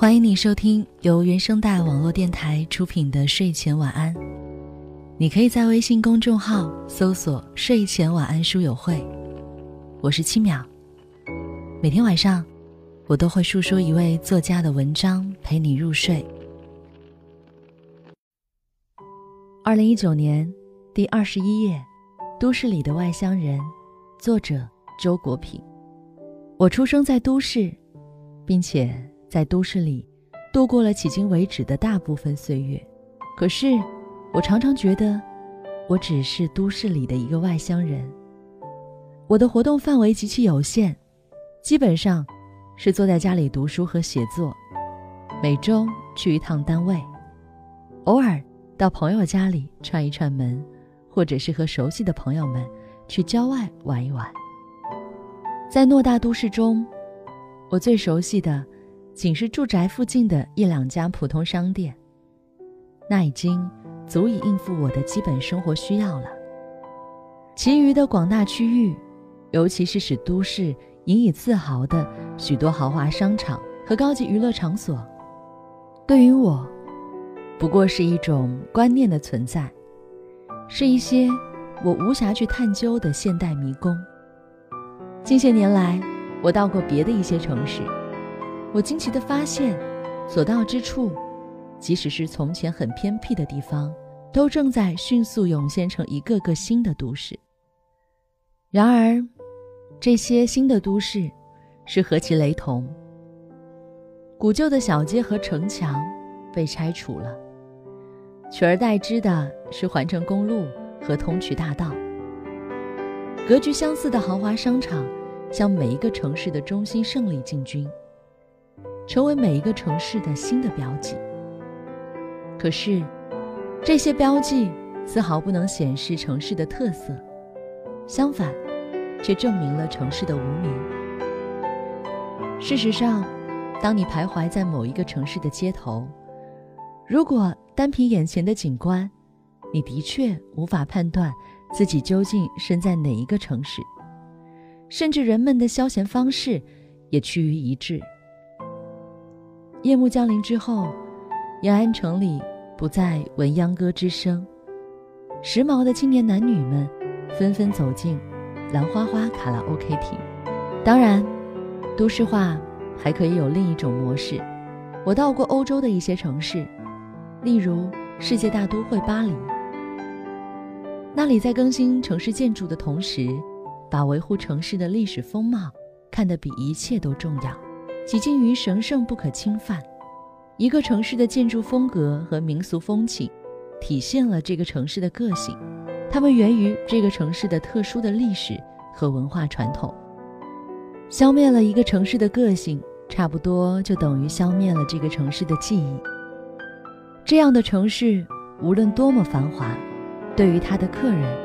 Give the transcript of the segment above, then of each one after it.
欢迎你收听由原声带网络电台出品的睡前晚安。你可以在微信公众号搜索“睡前晚安书友会”，我是七秒。每天晚上，我都会述说一位作家的文章，陪你入睡。二零一九年第二十一页，《都市里的外乡人》，作者周国平。我出生在都市，并且。在都市里，度过了迄今为止的大部分岁月。可是，我常常觉得，我只是都市里的一个外乡人。我的活动范围极其有限，基本上是坐在家里读书和写作，每周去一趟单位，偶尔到朋友家里串一串门，或者是和熟悉的朋友们去郊外玩一玩。在偌大都市中，我最熟悉的。仅是住宅附近的一两家普通商店，那已经足以应付我的基本生活需要了。其余的广大区域，尤其是使都市引以自豪的许多豪华商场和高级娱乐场所，对于我，不过是一种观念的存在，是一些我无暇去探究的现代迷宫。近些年来，我到过别的一些城市。我惊奇地发现，所到之处，即使是从前很偏僻的地方，都正在迅速涌现成一个个新的都市。然而，这些新的都市是何其雷同！古旧的小街和城墙被拆除了，取而代之的是环城公路和通衢大道。格局相似的豪华商场向每一个城市的中心胜利进军。成为每一个城市的新的标记。可是，这些标记丝毫不能显示城市的特色，相反，却证明了城市的无名。事实上，当你徘徊在某一个城市的街头，如果单凭眼前的景观，你的确无法判断自己究竟身在哪一个城市，甚至人们的消闲方式也趋于一致。夜幕降临之后，延安城里不再闻秧歌之声，时髦的青年男女们纷纷走进兰花花卡拉 OK 厅。当然，都市化还可以有另一种模式。我到过欧洲的一些城市，例如世界大都会巴黎，那里在更新城市建筑的同时，把维护城市的历史风貌看得比一切都重要。几近于神圣不可侵犯。一个城市的建筑风格和民俗风情，体现了这个城市的个性。它们源于这个城市的特殊的历史和文化传统。消灭了一个城市的个性，差不多就等于消灭了这个城市的记忆。这样的城市，无论多么繁华，对于它的客人，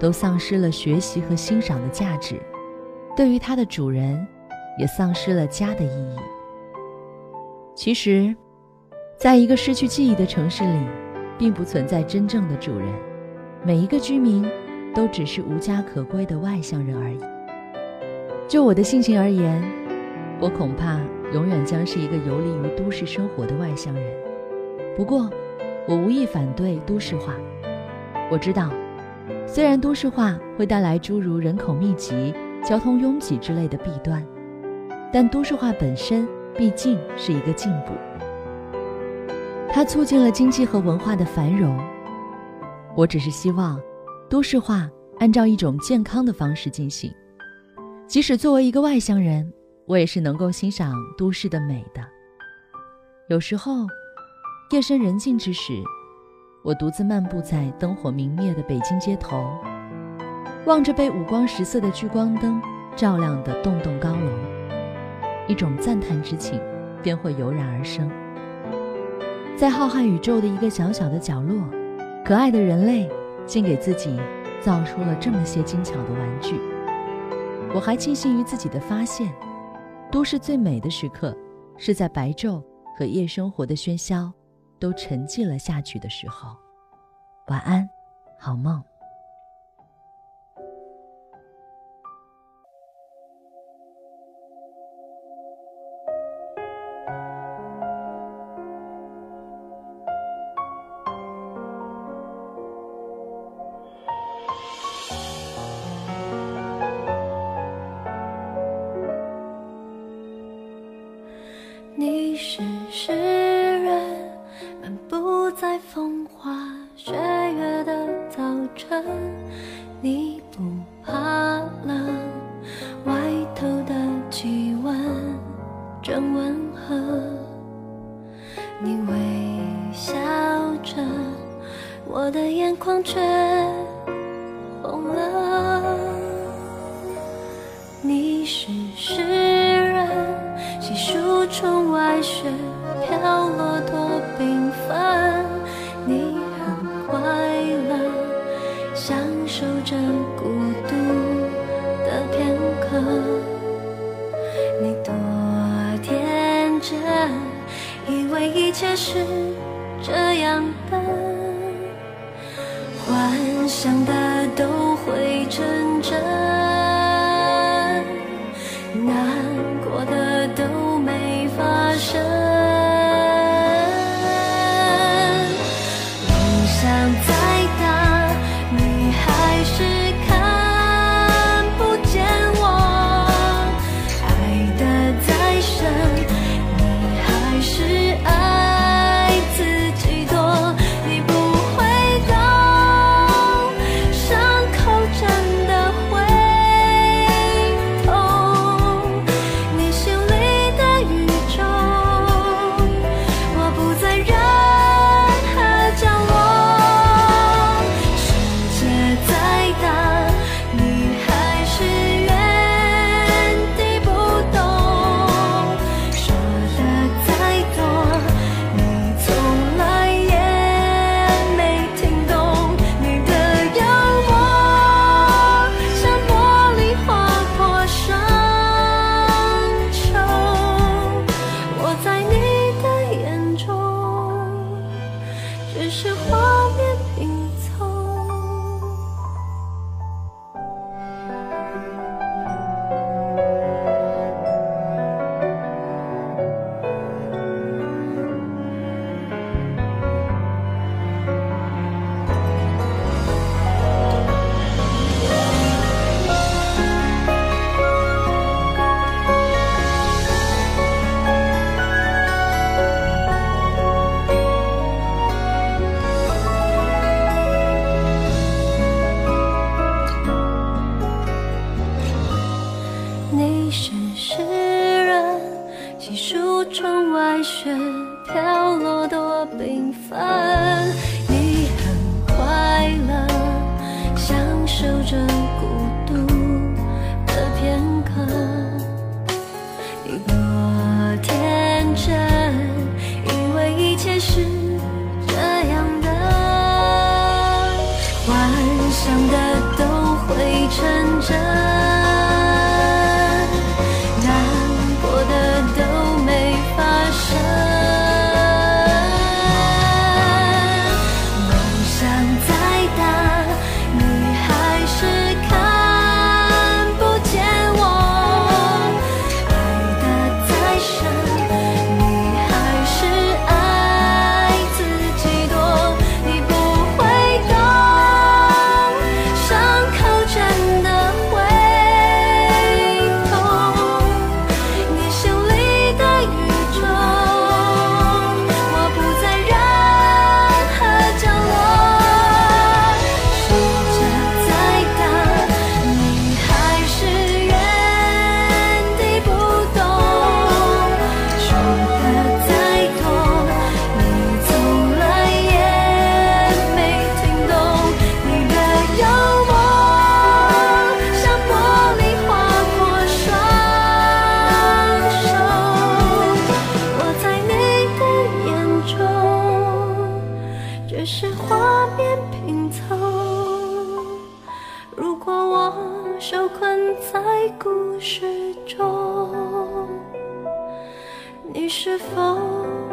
都丧失了学习和欣赏的价值；对于它的主人，也丧失了家的意义。其实，在一个失去记忆的城市里，并不存在真正的主人，每一个居民都只是无家可归的外乡人而已。就我的性情而言，我恐怕永远将是一个游离于都市生活的外乡人。不过，我无意反对都市化。我知道，虽然都市化会带来诸如人口密集、交通拥挤之类的弊端。但都市化本身毕竟是一个进步，它促进了经济和文化的繁荣。我只是希望，都市化按照一种健康的方式进行。即使作为一个外乡人，我也是能够欣赏都市的美的。有时候，夜深人静之时，我独自漫步在灯火明灭的北京街头，望着被五光十色的聚光灯照亮的栋栋高楼。一种赞叹之情便会油然而生。在浩瀚宇宙的一个小小的角落，可爱的人类竟给自己造出了这么些精巧的玩具。我还庆幸于自己的发现：都市最美的时刻，是在白昼和夜生活的喧嚣都沉寂了下去的时候。晚安，好梦。花雪月的早晨，你不怕冷，外头的气温正温和，你微笑着，我的眼眶却红了。你是诗人，细数窗外雪飘落多。一切是这样的幻想的都会成真你是否